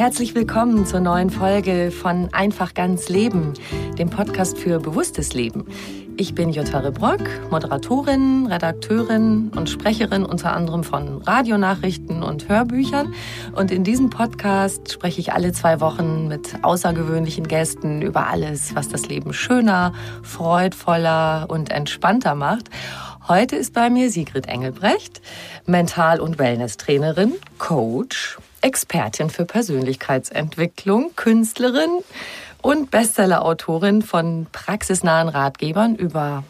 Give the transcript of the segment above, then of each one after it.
Herzlich willkommen zur neuen Folge von Einfach ganz Leben, dem Podcast für bewusstes Leben. Ich bin Jutta Rebrock, Moderatorin, Redakteurin und Sprecherin unter anderem von Radionachrichten und Hörbüchern. Und in diesem Podcast spreche ich alle zwei Wochen mit außergewöhnlichen Gästen über alles, was das Leben schöner, freudvoller und entspannter macht. Heute ist bei mir Sigrid Engelbrecht, Mental- und Wellness-Trainerin, Coach Expertin für Persönlichkeitsentwicklung, Künstlerin und Bestsellerautorin von praxisnahen Ratgebern über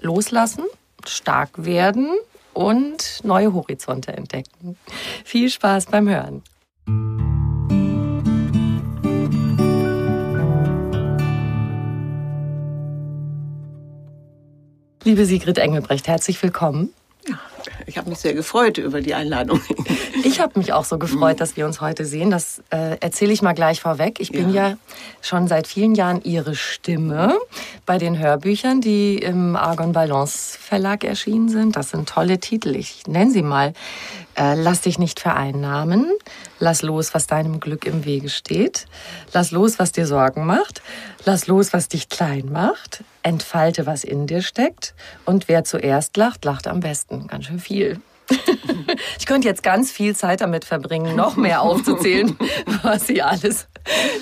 Loslassen, stark werden und neue Horizonte entdecken. Viel Spaß beim Hören. Liebe Sigrid Engelbrecht, herzlich willkommen. Ich habe mich sehr gefreut über die Einladung. Ich habe mich auch so gefreut, dass wir uns heute sehen. Das äh, erzähle ich mal gleich vorweg. Ich bin ja. ja schon seit vielen Jahren Ihre Stimme bei den Hörbüchern, die im Argon Balance Verlag erschienen sind. Das sind tolle Titel. Ich nenne sie mal. Äh, lass dich nicht vereinnahmen. Lass los, was deinem Glück im Wege steht. Lass los, was dir Sorgen macht. Lass los, was dich klein macht. Entfalte, was in dir steckt. Und wer zuerst lacht, lacht am besten. Ganz schön viel. ich könnte jetzt ganz viel Zeit damit verbringen, noch mehr aufzuzählen, was Sie alles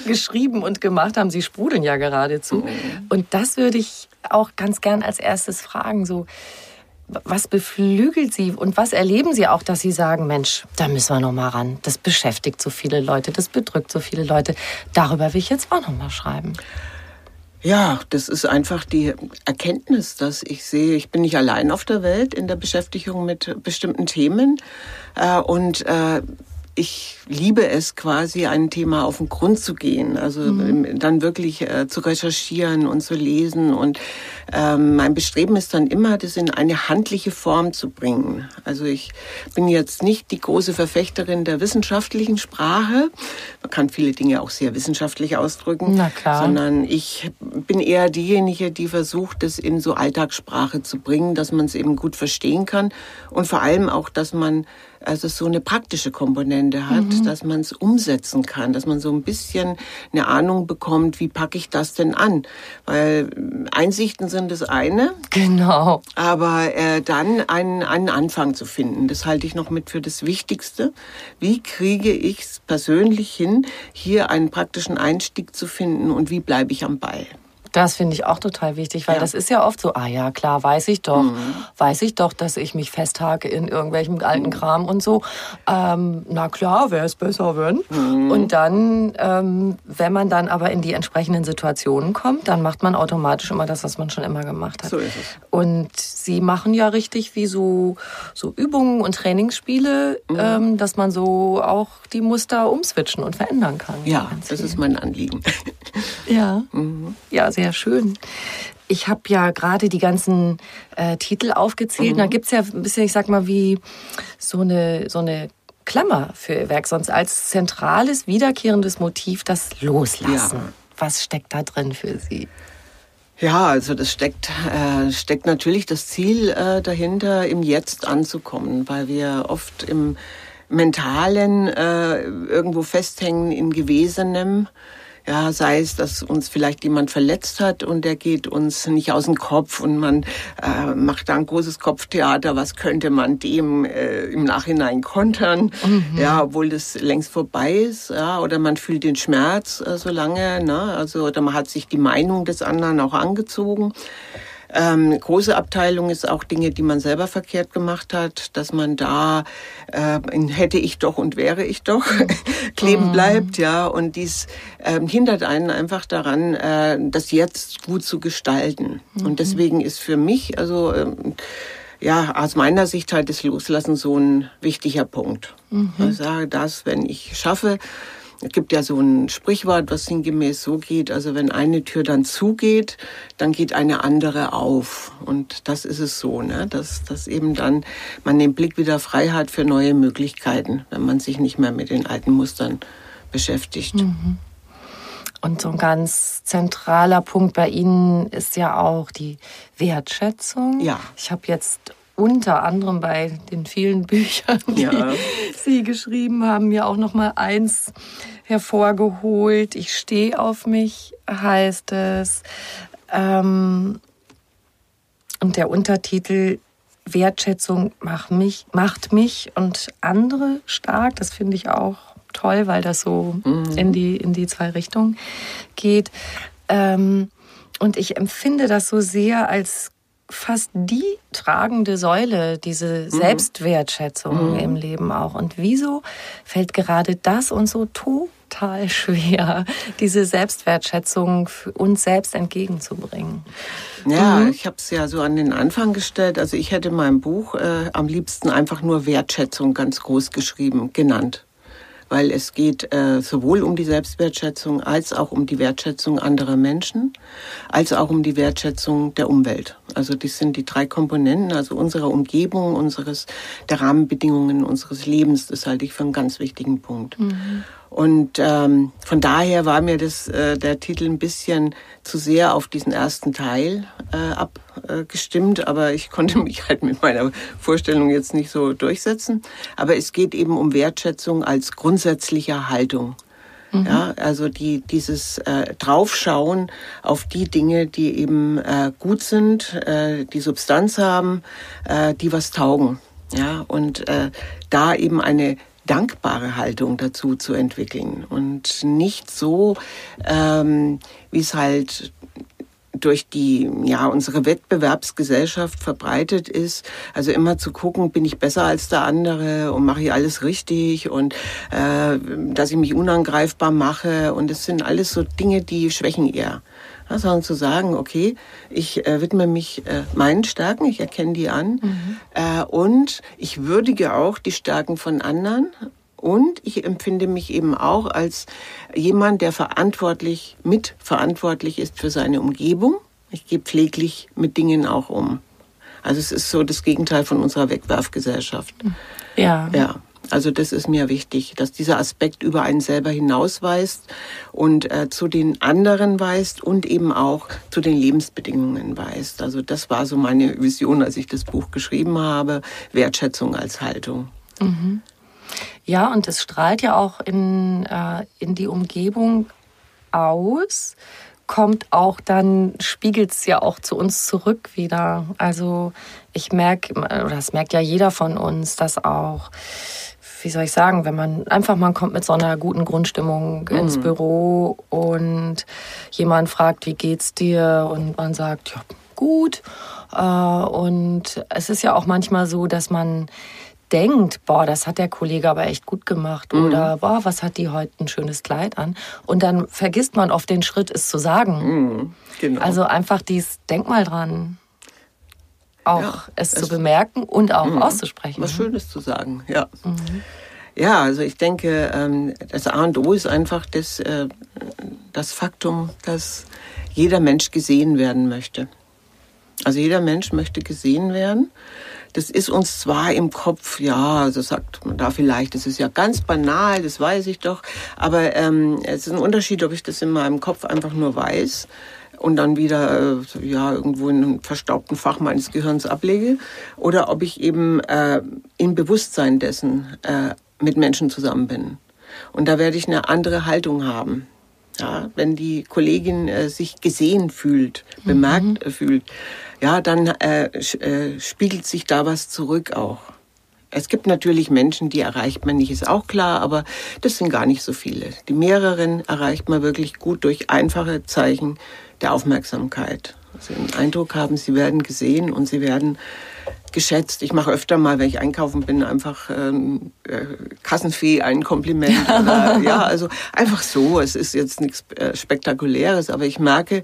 geschrieben und gemacht haben. Sie sprudeln ja geradezu. Und das würde ich auch ganz gern als erstes fragen. So, was beflügelt Sie und was erleben Sie auch, dass Sie sagen, Mensch, da müssen wir noch mal ran. Das beschäftigt so viele Leute, das bedrückt so viele Leute. Darüber will ich jetzt auch noch mal schreiben. Ja, das ist einfach die Erkenntnis, dass ich sehe, ich bin nicht allein auf der Welt in der Beschäftigung mit bestimmten Themen äh, und äh, ich liebe es quasi, ein Thema auf den Grund zu gehen, also mhm. dann wirklich äh, zu recherchieren und zu lesen. Und ähm, mein Bestreben ist dann immer, das in eine handliche Form zu bringen. Also ich bin jetzt nicht die große Verfechterin der wissenschaftlichen Sprache. Man kann viele Dinge auch sehr wissenschaftlich ausdrücken. Na klar. Sondern ich bin eher diejenige, die versucht, das in so Alltagssprache zu bringen, dass man es eben gut verstehen kann und vor allem auch, dass man also so eine praktische Komponente hat, mhm. dass man es umsetzen kann, dass man so ein bisschen eine Ahnung bekommt, wie packe ich das denn an? Weil Einsichten sind das eine. Genau. Aber äh, dann einen, einen Anfang zu finden, das halte ich noch mit für das Wichtigste. Wie kriege ich es persönlich hin, hier einen praktischen Einstieg zu finden und wie bleibe ich am Ball? Das finde ich auch total wichtig, weil ja. das ist ja oft so, ah ja, klar, weiß ich doch, mhm. weiß ich doch, dass ich mich festhake in irgendwelchem alten mhm. Kram und so. Ähm, na klar, wäre es besser, wenn. Mhm. Und dann, ähm, wenn man dann aber in die entsprechenden Situationen kommt, dann macht man automatisch immer das, was man schon immer gemacht hat. So ist es. Und Sie machen ja richtig wie so, so Übungen und Trainingsspiele, mhm. ähm, dass man so auch die Muster umswitchen und verändern kann. Ja, das ist mein Anliegen. Ja, mhm. ja, sehr schön. ich habe ja gerade die ganzen äh, Titel aufgezählt. Mhm. Da gibt's ja ein bisschen, ich sag mal, wie so eine, so eine Klammer für Ihr Werk, sonst als zentrales, wiederkehrendes Motiv das Loslassen. Ja. Was steckt da drin für Sie? Ja, also das steckt, äh, steckt natürlich das Ziel äh, dahinter, im Jetzt anzukommen, weil wir oft im Mentalen äh, irgendwo festhängen in Gewesenem ja, sei es, dass uns vielleicht jemand verletzt hat und der geht uns nicht aus dem Kopf und man äh, macht da ein großes Kopftheater, was könnte man dem äh, im Nachhinein kontern, mhm. ja, obwohl das längst vorbei ist, ja, oder man fühlt den Schmerz äh, so lange, ne, also, oder man hat sich die Meinung des anderen auch angezogen. Ähm, große Abteilung ist auch Dinge, die man selber verkehrt gemacht hat, dass man da äh, hätte ich doch und wäre ich doch kleben mhm. bleibt, ja. Und dies ähm, hindert einen einfach daran, äh, das jetzt gut zu gestalten. Mhm. Und deswegen ist für mich, also ähm, ja, aus meiner Sicht halt das Loslassen so ein wichtiger Punkt. Mhm. Ich sage das, wenn ich schaffe, es gibt ja so ein Sprichwort, was sinngemäß so geht, also wenn eine Tür dann zugeht, dann geht eine andere auf. Und das ist es so, ne? dass, dass eben dann man den Blick wieder frei hat für neue Möglichkeiten, wenn man sich nicht mehr mit den alten Mustern beschäftigt. Mhm. Und so ein ganz zentraler Punkt bei Ihnen ist ja auch die Wertschätzung. Ja. Ich habe jetzt unter anderem bei den vielen Büchern, die ja. Sie geschrieben haben, mir auch noch mal eins hervorgeholt. Ich stehe auf mich, heißt es. Ähm, und der Untertitel Wertschätzung macht mich, macht mich und andere stark. Das finde ich auch toll, weil das so mhm. in, die, in die zwei Richtungen geht. Ähm, und ich empfinde das so sehr als fast die tragende Säule, diese mhm. Selbstwertschätzung mhm. im Leben auch. Und wieso fällt gerade das uns so total schwer, diese Selbstwertschätzung für uns selbst entgegenzubringen? Ja, mhm. ich habe es ja so an den Anfang gestellt. Also ich hätte mein Buch äh, am liebsten einfach nur Wertschätzung ganz groß geschrieben, genannt weil es geht äh, sowohl um die Selbstwertschätzung als auch um die Wertschätzung anderer Menschen, als auch um die Wertschätzung der Umwelt. Also das sind die drei Komponenten, also unserer Umgebung, unseres der Rahmenbedingungen unseres Lebens. Das halte ich für einen ganz wichtigen Punkt. Mhm. Und ähm, von daher war mir das, äh, der Titel ein bisschen zu sehr auf diesen ersten Teil äh, abgestimmt, äh, aber ich konnte mich halt mit meiner Vorstellung jetzt nicht so durchsetzen. Aber es geht eben um Wertschätzung als grundsätzliche Haltung. Mhm. Ja, also die, dieses äh, Draufschauen auf die Dinge, die eben äh, gut sind, äh, die Substanz haben, äh, die was taugen. Ja, und äh, da eben eine dankbare Haltung dazu zu entwickeln und nicht so, ähm, wie es halt durch die, ja, unsere Wettbewerbsgesellschaft verbreitet ist. Also immer zu gucken, bin ich besser als der andere und mache ich alles richtig und äh, dass ich mich unangreifbar mache. Und es sind alles so Dinge, die schwächen eher sondern zu sagen, okay, ich äh, widme mich äh, meinen Stärken, ich erkenne die an mhm. äh, und ich würdige auch die Stärken von anderen und ich empfinde mich eben auch als jemand, der verantwortlich, mitverantwortlich ist für seine Umgebung. Ich gehe pfleglich mit Dingen auch um. Also es ist so das Gegenteil von unserer Wegwerfgesellschaft. Ja. Ja. Also das ist mir wichtig, dass dieser Aspekt über einen selber hinausweist und äh, zu den anderen weist und eben auch zu den Lebensbedingungen weist. Also das war so meine Vision, als ich das Buch geschrieben habe, Wertschätzung als Haltung. Mhm. Ja, und es strahlt ja auch in, äh, in die Umgebung aus kommt auch dann, spiegelt es ja auch zu uns zurück wieder. Also ich merke, oder das merkt ja jeder von uns, dass auch wie soll ich sagen, wenn man einfach, man kommt mit so einer guten Grundstimmung mhm. ins Büro und jemand fragt, wie geht's dir? Und man sagt, ja, gut. Äh, und es ist ja auch manchmal so, dass man denkt, boah, das hat der Kollege aber echt gut gemacht mhm. oder boah, was hat die heute ein schönes Kleid an und dann vergisst man oft den Schritt, es zu sagen. Mhm, genau. Also einfach dies, denk mal dran auch ja, es, es, zu bemerken und auch mh, auszusprechen. Was Schönes zu sagen, ja. Mhm. Ja, also ich denke, ähm, das A und O ist einfach das, äh, das Faktum, dass jeder Mensch gesehen werden möchte. Also jeder Mensch möchte gesehen werden. Das ist uns zwar im Kopf, ja, also sagt man da vielleicht, das ist ja ganz banal, das weiß ich doch, aber ähm, es ist ein Unterschied, ob ich das in meinem Kopf einfach nur weiß und dann wieder äh, ja irgendwo in einem verstaubten Fach meines Gehirns ablege oder ob ich eben äh, im Bewusstsein dessen äh, mit Menschen zusammen bin. Und da werde ich eine andere Haltung haben. Ja, wenn die Kollegin äh, sich gesehen fühlt, bemerkt mhm. fühlt, ja, dann äh, äh, spiegelt sich da was zurück auch. Es gibt natürlich Menschen, die erreicht man nicht, ist auch klar, aber das sind gar nicht so viele. Die mehreren erreicht man wirklich gut durch einfache Zeichen der Aufmerksamkeit. Also den Eindruck haben, sie werden gesehen und sie werden geschätzt. Ich mache öfter mal, wenn ich einkaufen bin, einfach ähm, äh, Kassenfee ein Kompliment. Oder, ja, also einfach so. Es ist jetzt nichts äh, Spektakuläres, aber ich merke,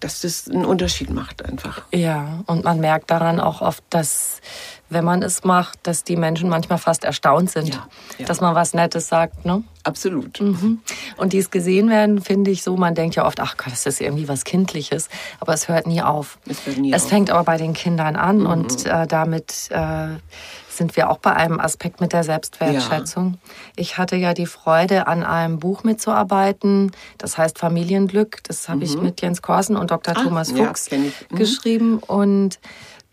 dass das einen Unterschied macht einfach. Ja, und man merkt daran auch oft, dass wenn man es macht, dass die Menschen manchmal fast erstaunt sind, ja, ja. dass man was Nettes sagt. Ne? Absolut. Mhm. Und dies gesehen werden, finde ich so, man denkt ja oft, ach Gott, das ist irgendwie was Kindliches, aber es hört nie auf. Es, nie es auf. fängt aber bei den Kindern an mhm. und äh, damit äh, sind wir auch bei einem Aspekt mit der Selbstwertschätzung. Ja. Ich hatte ja die Freude, an einem Buch mitzuarbeiten, das heißt Familienglück. Das habe mhm. ich mit Jens Korsen und Dr. Ah, Thomas Fuchs mhm. geschrieben und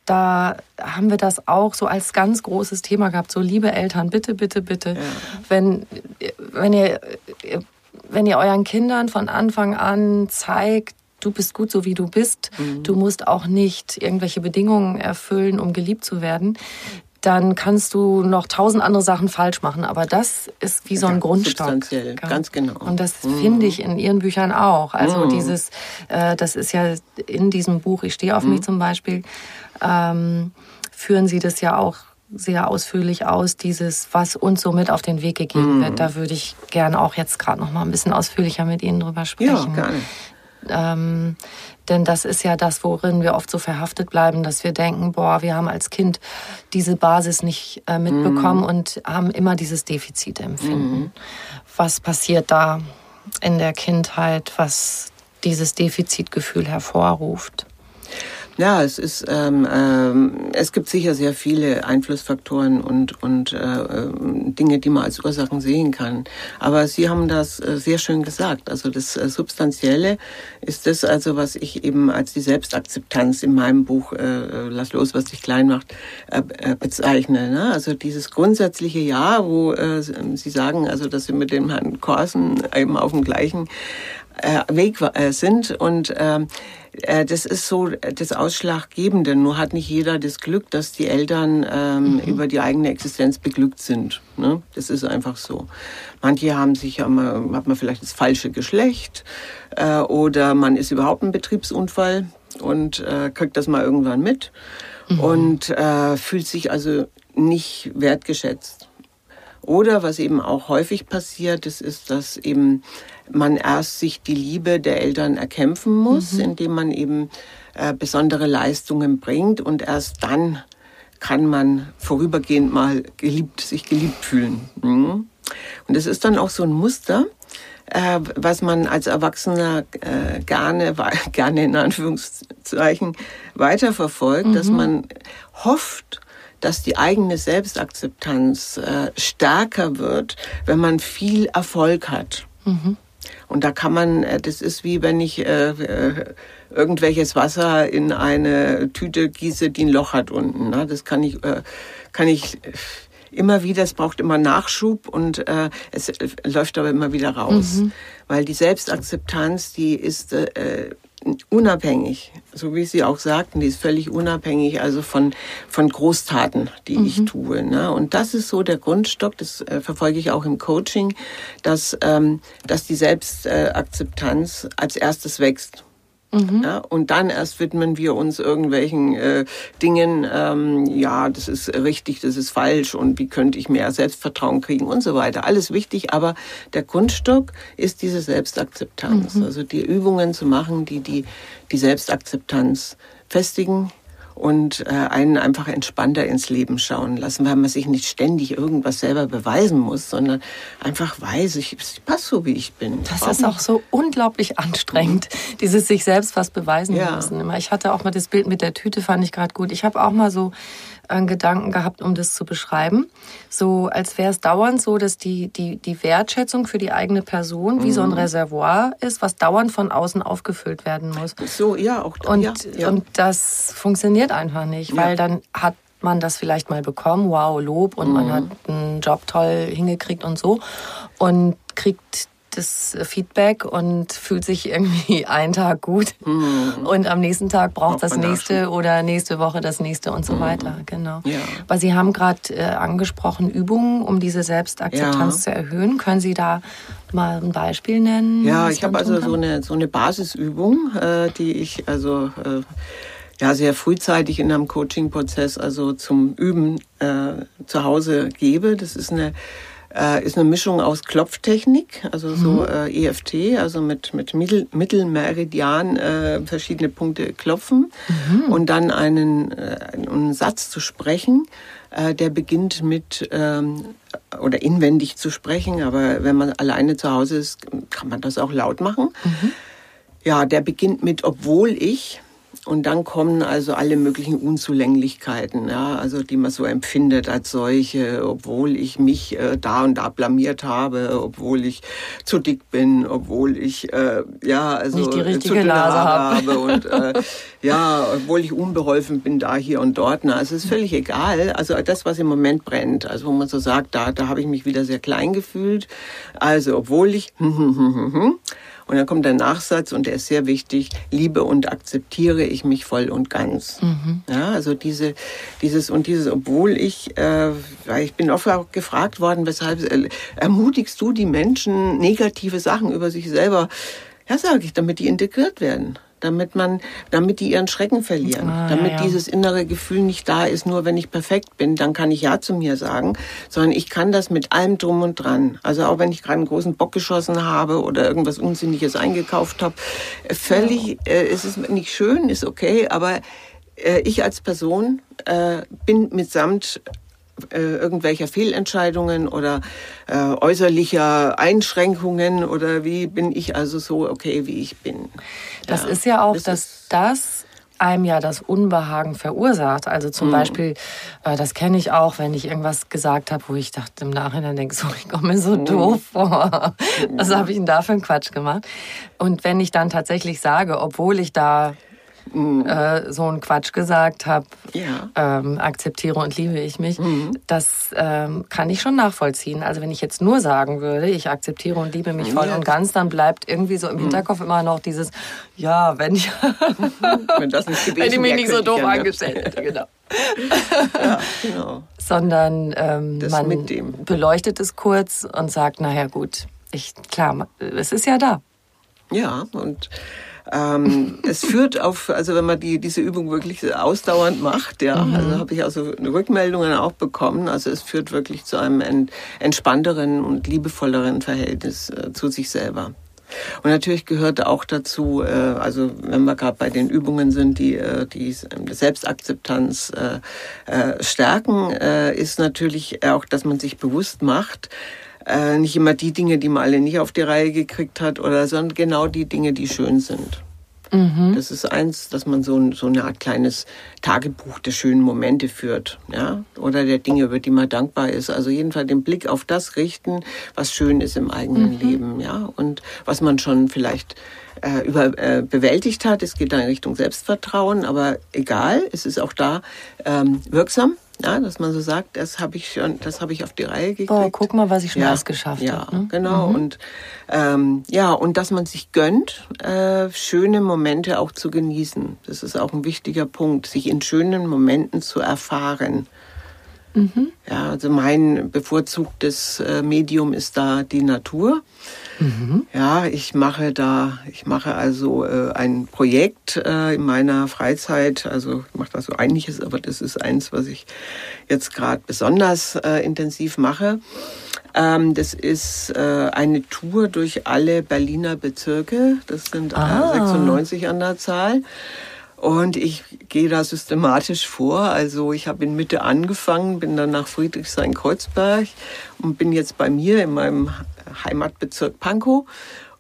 da haben wir das auch so als ganz großes Thema gehabt. So, liebe Eltern, bitte, bitte, bitte, ja. wenn, wenn, ihr, wenn ihr euren Kindern von Anfang an zeigt, du bist gut so wie du bist, mhm. du musst auch nicht irgendwelche Bedingungen erfüllen, um geliebt zu werden, dann kannst du noch tausend andere Sachen falsch machen. Aber das ist wie so ein ja, Grundstock. Substanziell, ganz genau. Und das mhm. finde ich in ihren Büchern auch. Also mhm. dieses, äh, das ist ja in diesem Buch, ich stehe auf mhm. mich zum Beispiel, ähm, führen sie das ja auch sehr ausführlich aus, dieses, was uns so mit auf den Weg gegeben wird. Mhm. Da würde ich gerne auch jetzt gerade noch mal ein bisschen ausführlicher mit Ihnen drüber sprechen. Ja, gerne. Ähm, denn das ist ja das, worin wir oft so verhaftet bleiben, dass wir denken, boah, wir haben als Kind diese Basis nicht äh, mitbekommen mm. und haben immer dieses Defizitempfinden. Mm. Was passiert da in der Kindheit, was dieses Defizitgefühl hervorruft? Ja, es ist, ähm, ähm, es gibt sicher sehr viele Einflussfaktoren und und äh, ähm, Dinge, die man als Ursachen sehen kann. Aber Sie haben das äh, sehr schön gesagt. Also das äh, Substanzielle ist das, also was ich eben als die Selbstakzeptanz in meinem Buch äh, Lass los, was dich klein macht äh, äh, bezeichne. Ne? Also dieses grundsätzliche Ja, wo äh, Sie sagen, also dass Sie mit dem Herrn Korsen eben auf dem gleichen äh, Weg äh, sind und äh, das ist so das Ausschlaggebende. Nur hat nicht jeder das Glück, dass die Eltern ähm, mhm. über die eigene Existenz beglückt sind. Ne? Das ist einfach so. Manche haben sich mal, hat man vielleicht das falsche Geschlecht äh, oder man ist überhaupt ein Betriebsunfall und äh, kriegt das mal irgendwann mit mhm. und äh, fühlt sich also nicht wertgeschätzt. Oder was eben auch häufig passiert, das ist, dass eben man erst sich die Liebe der Eltern erkämpfen muss, mhm. indem man eben äh, besondere Leistungen bringt und erst dann kann man vorübergehend mal geliebt, sich geliebt fühlen. Mhm. Und es ist dann auch so ein Muster, äh, was man als Erwachsener äh, gerne, gerne in Anführungszeichen weiterverfolgt, mhm. dass man hofft, dass die eigene Selbstakzeptanz äh, stärker wird, wenn man viel Erfolg hat. Mhm. Und da kann man, äh, das ist wie wenn ich äh, äh, irgendwelches Wasser in eine Tüte gieße, die ein Loch hat unten. Ne? Das kann ich, äh, kann ich immer wieder, es braucht immer Nachschub und äh, es läuft aber immer wieder raus. Mhm. Weil die Selbstakzeptanz, die ist äh, unabhängig, so wie Sie auch sagten, die ist völlig unabhängig, also von, von Großtaten, die mhm. ich tue. Ne? Und das ist so der Grundstock, das äh, verfolge ich auch im Coaching, dass, ähm, dass die Selbstakzeptanz als erstes wächst. Mhm. Ja, und dann erst widmen wir uns irgendwelchen äh, Dingen, ähm, ja, das ist richtig, das ist falsch und wie könnte ich mehr Selbstvertrauen kriegen und so weiter. Alles wichtig, aber der Grundstock ist diese Selbstakzeptanz. Mhm. Also die Übungen zu machen, die die, die Selbstakzeptanz festigen und äh, einen einfach entspannter ins Leben schauen lassen, weil man sich nicht ständig irgendwas selber beweisen muss, sondern einfach weiß, ich, ich passe so, wie ich bin. Das ist auch so unglaublich anstrengend, dieses sich selbst was beweisen ja. müssen. Ich hatte auch mal das Bild mit der Tüte, fand ich gerade gut. Ich habe auch mal so einen Gedanken gehabt, um das zu beschreiben. So, als wäre es dauernd so, dass die, die, die Wertschätzung für die eigene Person mhm. wie so ein mhm. Reservoir ist, was dauernd von außen aufgefüllt werden muss. So, ja, auch. Und, ja, ja. und das funktioniert einfach nicht, weil dann hat man das vielleicht mal bekommen, wow, Lob und mhm. man hat einen Job toll hingekriegt und so und kriegt das Feedback und fühlt sich irgendwie einen Tag gut mhm. und am nächsten Tag braucht das nächste oder nächste Woche das nächste und so mhm. weiter. Genau. Ja. Aber Sie haben gerade äh, angesprochen Übungen, um diese Selbstakzeptanz ja. zu erhöhen. Können Sie da mal ein Beispiel nennen? Ja, ich habe also so eine so eine Basisübung, äh, die ich also äh, ja sehr frühzeitig in einem Coaching-Prozess also zum Üben äh, zu Hause gebe. Das ist eine äh, ist eine Mischung aus Klopftechnik, also so mhm. äh, EFT, also mit, mit Mittel, Mittelmeridian äh, verschiedene Punkte klopfen mhm. und dann einen, äh, einen Satz zu sprechen, äh, der beginnt mit ähm, oder inwendig zu sprechen, aber wenn man alleine zu Hause ist, kann man das auch laut machen. Mhm. Ja, der beginnt mit obwohl ich und dann kommen also alle möglichen Unzulänglichkeiten, ja, also die man so empfindet als solche, obwohl ich mich äh, da und da blamiert habe, obwohl ich zu dick bin, obwohl ich äh, ja also Nicht die richtige Nase habe und äh, ja, obwohl ich unbeholfen bin da hier und dort. Na, es ist völlig egal. Also das, was im Moment brennt, also wo man so sagt, da da habe ich mich wieder sehr klein gefühlt. Also obwohl ich Und dann kommt der Nachsatz und der ist sehr wichtig, liebe und akzeptiere ich mich voll und ganz. Mhm. Ja, also diese, dieses und dieses, obwohl ich, äh, ich bin oft auch gefragt worden, weshalb äh, ermutigst du die Menschen, negative Sachen über sich selber? Ja, sage ich, damit die integriert werden damit man, damit die ihren Schrecken verlieren, ah, damit ja, ja. dieses innere Gefühl nicht da ist, nur wenn ich perfekt bin, dann kann ich ja zu mir sagen, sondern ich kann das mit allem drum und dran. Also auch wenn ich gerade einen großen Bock geschossen habe oder irgendwas Unsinniges eingekauft habe, völlig, äh, ist es nicht schön, ist okay, aber äh, ich als Person äh, bin mitsamt äh, irgendwelcher Fehlentscheidungen oder äh, äußerlicher Einschränkungen oder wie bin ich also so okay, wie ich bin. Das ja, ist ja auch, das dass das einem ja das Unbehagen verursacht. Also zum mhm. Beispiel, äh, das kenne ich auch, wenn ich irgendwas gesagt habe, wo ich dachte im Nachhinein denke, so, ich komme mir so mhm. doof vor. Was habe ich denn da für einen Quatsch gemacht? Und wenn ich dann tatsächlich sage, obwohl ich da mhm. äh, so einen Quatsch gesagt habe, ja. ähm, akzeptiere und liebe ich mich, mhm. das ähm, kann ich schon nachvollziehen. Also wenn ich jetzt nur sagen würde, ich akzeptiere und liebe mich voll ja. und ganz, dann bleibt irgendwie so im mhm. Hinterkopf immer noch dieses, ja, wenn ich, wenn, das nicht gewesen, wenn ich mich nicht so doof angestellt hätte, genau. ja, genau. Sondern ähm, man beleuchtet es kurz und sagt, naja gut, ich, klar, es ist ja da. Ja, und ähm, es führt auf, also wenn man die, diese Übung wirklich ausdauernd macht, ja, mhm. also habe ich also Rückmeldungen auch bekommen. Also es führt wirklich zu einem entspannteren und liebevolleren Verhältnis äh, zu sich selber. Und natürlich gehört auch dazu, äh, also wenn wir gerade bei den Übungen sind, die äh, die Selbstakzeptanz äh, äh, stärken, äh, ist natürlich auch, dass man sich bewusst macht, äh, nicht immer die Dinge, die man alle nicht auf die Reihe gekriegt hat, oder sondern genau die Dinge, die schön sind. Mhm. Das ist eins, dass man so, so eine Art kleines Tagebuch der schönen Momente führt, ja, oder der Dinge, über die man dankbar ist. Also jedenfalls den Blick auf das richten, was schön ist im eigenen mhm. Leben, ja, und was man schon vielleicht äh, über, äh, bewältigt hat. Es geht dann in Richtung Selbstvertrauen, aber egal, es ist auch da ähm, wirksam ja, dass man so sagt, das habe ich schon, das habe ich auf die Reihe gekriegt. Oh, guck mal, was ich schon ja, alles geschafft ja, habe. Ne? Genau. Mhm. Und ähm, ja, und dass man sich gönnt, äh, schöne Momente auch zu genießen. Das ist auch ein wichtiger Punkt, sich in schönen Momenten zu erfahren. Mhm. Ja, also mein bevorzugtes äh, Medium ist da die Natur. Mhm. Ja, ich mache da, ich mache also äh, ein Projekt äh, in meiner Freizeit. Also ich mache da so einiges, aber das ist eins, was ich jetzt gerade besonders äh, intensiv mache. Ähm, das ist äh, eine Tour durch alle Berliner Bezirke. Das sind äh, ah. 96 an der Zahl. Und ich gehe da systematisch vor. Also ich habe in Mitte angefangen, bin dann nach Friedrichshain-Kreuzberg und bin jetzt bei mir in meinem Heimatbezirk Pankow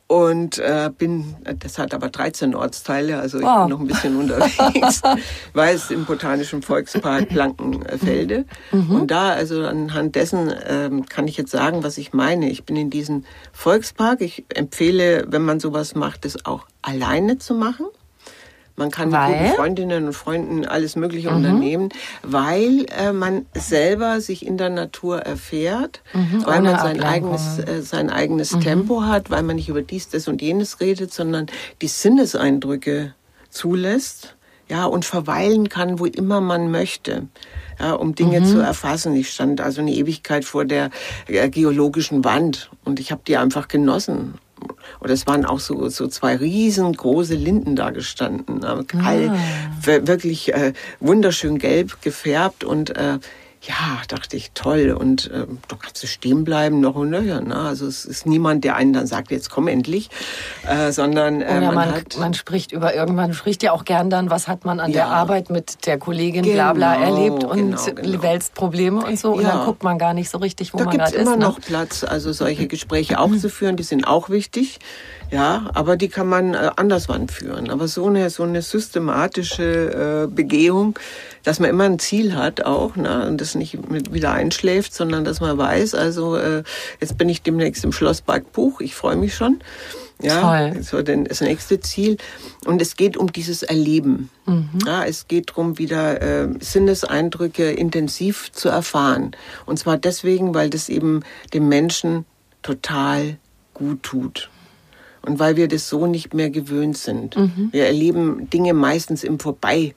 und äh, bin, das hat aber 13 Ortsteile, also ich wow. bin noch ein bisschen unterwegs, weil es im Botanischen Volkspark Blankenfelde. Mhm. Und da, also anhand dessen ähm, kann ich jetzt sagen, was ich meine. Ich bin in diesem Volkspark. Ich empfehle, wenn man sowas macht, das auch alleine zu machen. Man kann weil? mit guten Freundinnen und Freunden alles Mögliche mhm. unternehmen, weil äh, man selber sich in der Natur erfährt, mhm, weil man sein eigenes, äh, sein eigenes mhm. Tempo hat, weil man nicht über dies, das und jenes redet, sondern die Sinneseindrücke zulässt ja, und verweilen kann, wo immer man möchte. Ja, um Dinge mhm. zu erfassen. Ich stand also eine Ewigkeit vor der äh, geologischen Wand und ich habe die einfach genossen. Oder es waren auch so, so zwei riesengroße Linden da gestanden. All, ah. Wirklich äh, wunderschön gelb gefärbt und äh, ja, dachte ich, toll. Und äh, da kannst du stehen bleiben, noch und nöcher. Ne? Also es ist niemand, der einen dann sagt, jetzt komm endlich, äh, sondern äh, man, man, hat... Man spricht über irgendwann, spricht ja auch gern dann, was hat man an ja. der Arbeit mit der Kollegin genau, bla bla erlebt und genau, genau. wälzt Probleme und so. Und ja. dann guckt man gar nicht so richtig, wo da man gerade ist. Da gibt immer ne? noch Platz, also solche Gespräche auch zu führen, die sind auch wichtig. Ja, aber die kann man äh, anderswann führen. Aber so eine, so eine systematische äh, Begehung, dass man immer ein Ziel hat auch, ne? und das nicht mit wieder einschläft, sondern dass man weiß, also äh, jetzt bin ich demnächst im Schloss Buch, ich freue mich schon. Ja, Toll. so denn das nächste Ziel. Und es geht um dieses Erleben. Mhm. Ja, es geht darum, wieder äh, Sinneseindrücke intensiv zu erfahren. Und zwar deswegen, weil das eben dem Menschen total gut tut und weil wir das so nicht mehr gewöhnt sind. Mhm. Wir erleben Dinge meistens im Vorbei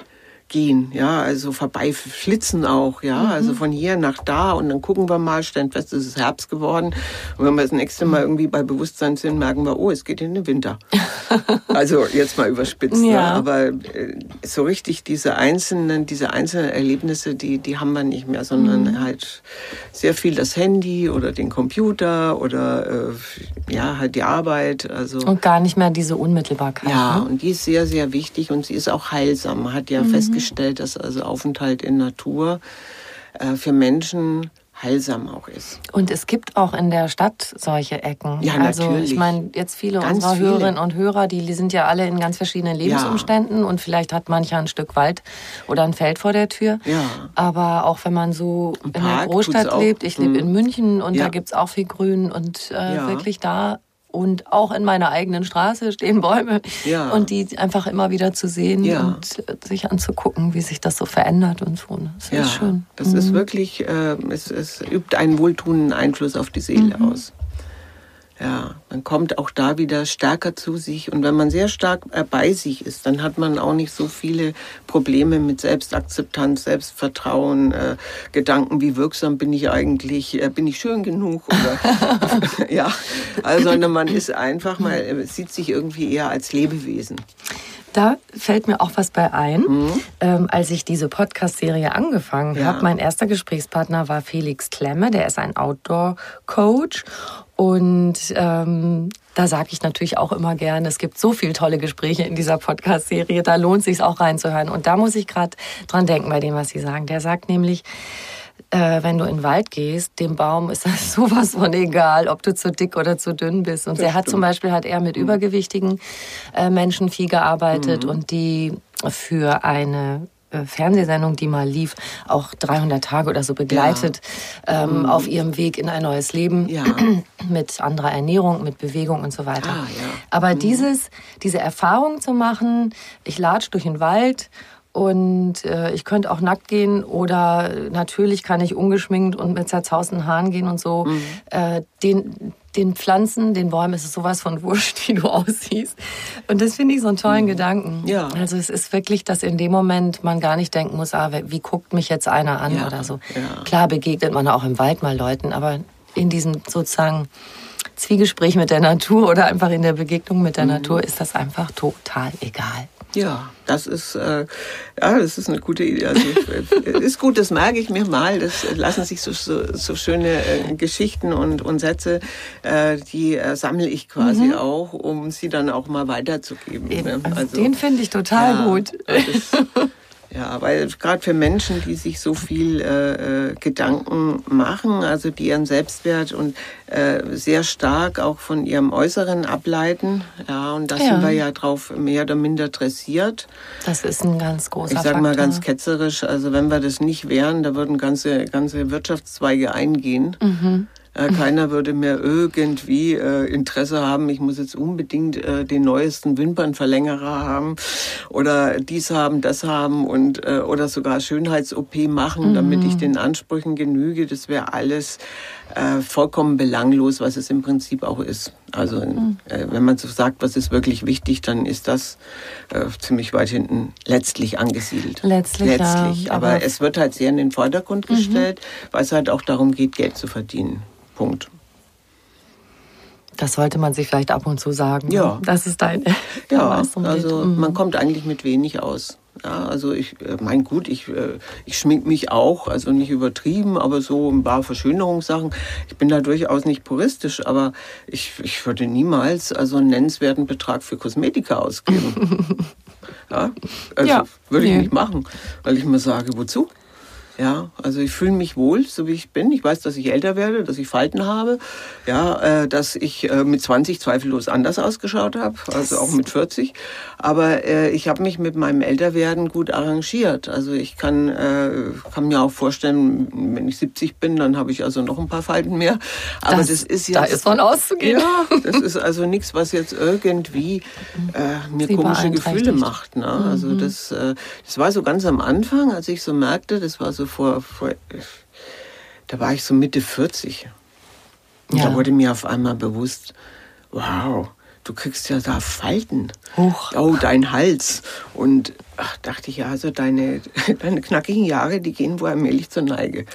gehen, ja, also vorbeiflitzen auch, ja, mhm. also von hier nach da und dann gucken wir mal, stellen fest, es ist Herbst geworden und wenn wir das nächste Mal irgendwie bei Bewusstsein sind, merken wir, oh, es geht in den Winter. also jetzt mal überspitzt, ne? ja. ne? aber äh, so richtig diese einzelnen, diese einzelnen Erlebnisse, die, die haben wir nicht mehr, sondern mhm. halt sehr viel das Handy oder den Computer oder äh, ja, halt die Arbeit, also. Und gar nicht mehr diese Unmittelbarkeit. Ja, ne? und die ist sehr, sehr wichtig und sie ist auch heilsam. Hat ja mhm. festgestellt, festgestellt, dass also Aufenthalt in Natur äh, für Menschen heilsam auch ist. Und es gibt auch in der Stadt solche Ecken. Ja, also natürlich. ich meine, jetzt viele ganz unserer viele. Hörerinnen und Hörer, die sind ja alle in ganz verschiedenen Lebensumständen ja. und vielleicht hat mancher ein Stück Wald oder ein Feld vor der Tür. Ja. Aber auch wenn man so in der Großstadt lebt, ich lebe in mhm. München und ja. da gibt es auch viel Grün und äh, wirklich da und auch in meiner eigenen Straße stehen Bäume ja. und die einfach immer wieder zu sehen ja. und äh, sich anzugucken, wie sich das so verändert und so. Ne? Das ja, ist schön. Das mhm. ist wirklich, äh, es, es, übt einen wohltuenden Einfluss auf die Seele mhm. aus. Ja, man kommt auch da wieder stärker zu sich. Und wenn man sehr stark äh, bei sich ist, dann hat man auch nicht so viele Probleme mit Selbstakzeptanz, Selbstvertrauen, äh, Gedanken, wie wirksam bin ich eigentlich, äh, bin ich schön genug? Oder, ja, also man ist einfach mal, äh, sieht sich irgendwie eher als Lebewesen. Da fällt mir auch was bei ein. Mhm. Ähm, als ich diese Podcast-Serie angefangen ja. habe, mein erster Gesprächspartner war Felix Klemme, der ist ein Outdoor-Coach und ähm, da sage ich natürlich auch immer gerne, es gibt so viele tolle Gespräche in dieser Podcast-Serie, da lohnt sich auch reinzuhören. Und da muss ich gerade dran denken bei dem, was Sie sagen. Der sagt nämlich, äh, wenn du in den Wald gehst, dem Baum ist das sowas von egal, ob du zu dick oder zu dünn bist. Und das er hat zum Beispiel hat er mit mhm. übergewichtigen äh, Menschen viel gearbeitet mhm. und die für eine Fernsehsendung, die mal lief, auch 300 Tage oder so begleitet ja. ähm, mhm. auf ihrem Weg in ein neues Leben ja. mit anderer Ernährung, mit Bewegung und so weiter. Ah, ja. Aber mhm. dieses, diese Erfahrung zu machen, ich latsch durch den Wald und äh, ich könnte auch nackt gehen oder natürlich kann ich ungeschminkt und mit zerzausten Haaren gehen und so. Mhm. Äh, den, den Pflanzen, den Bäumen ist es sowas von wurscht, wie du aussiehst. Und das finde ich so einen tollen mhm. Gedanken. Ja. Also es ist wirklich, dass in dem Moment man gar nicht denken muss, ah, wie guckt mich jetzt einer an ja. oder so. Ja. Klar begegnet man auch im Wald mal Leuten, aber in diesem sozusagen Zwiegespräch mit der Natur oder einfach in der Begegnung mit der mhm. Natur ist das einfach total egal. Ja, das ist, äh, ja, das ist eine gute Idee. Also, äh, ist gut, das merke ich mir mal. Das lassen sich so, so, so schöne äh, Geschichten und, und Sätze, äh, die äh, sammle ich quasi mhm. auch, um sie dann auch mal weiterzugeben. Ne? Also, den finde ich total ja, gut. Ja, weil gerade für Menschen, die sich so viel äh, äh, Gedanken machen, also die ihren Selbstwert und äh, sehr stark auch von ihrem Äußeren ableiten, ja, und da ja. sind wir ja drauf mehr oder minder dressiert. Das ist ein ganz großer Ich sage mal ganz ketzerisch, also wenn wir das nicht wären, da würden ganze ganze Wirtschaftszweige eingehen. Mhm. Äh, keiner würde mehr irgendwie äh, Interesse haben, ich muss jetzt unbedingt äh, den neuesten Wimpernverlängerer haben oder dies haben, das haben und äh, oder sogar Schönheits-OP machen, mhm. damit ich den Ansprüchen genüge. Das wäre alles äh, vollkommen belanglos, was es im Prinzip auch ist. Also mhm. äh, wenn man so sagt, was ist wirklich wichtig, dann ist das äh, ziemlich weit hinten letztlich angesiedelt. Letztlich, letztlich. Ja, aber, aber, es wird halt sehr in den Vordergrund mhm. gestellt, weil es halt auch darum geht, Geld zu verdienen. Punkt. Das sollte man sich vielleicht ab und zu sagen. Ja. Ne? Das ist dein. Ja, also mhm. man kommt eigentlich mit wenig aus. Ja, also ich, äh, mein gut, ich, äh, ich schmink mich auch, also nicht übertrieben, aber so ein paar Verschönerungssachen. Ich bin da durchaus nicht puristisch, aber ich, ich würde niemals also einen nennenswerten Betrag für Kosmetika ausgeben. ja, also ja, würde ich nee. nicht machen, weil ich mir sage, wozu? Ja, also ich fühle mich wohl, so wie ich bin. Ich weiß, dass ich älter werde, dass ich Falten habe, ja, äh, dass ich äh, mit 20 zweifellos anders ausgeschaut habe, also auch mit 40. Aber äh, ich habe mich mit meinem Älterwerden gut arrangiert. Also ich kann, äh, kann mir auch vorstellen, wenn ich 70 bin, dann habe ich also noch ein paar Falten mehr. Aber das, das ist ja. Da ist von auszugehen. Ja, das ist also nichts, was jetzt irgendwie äh, mir Sie komische Gefühle macht. Ne? Also mhm. das, äh, das war so ganz am Anfang, als ich so merkte, das war so vor, vor da war ich so Mitte 40. Und ja. da wurde mir auf einmal bewusst, wow, du kriegst ja da Falten. Huch. Oh, dein Hals. Und ach, dachte ich, ja, also deine, deine knackigen Jahre, die gehen wohl allmählich zur Neige.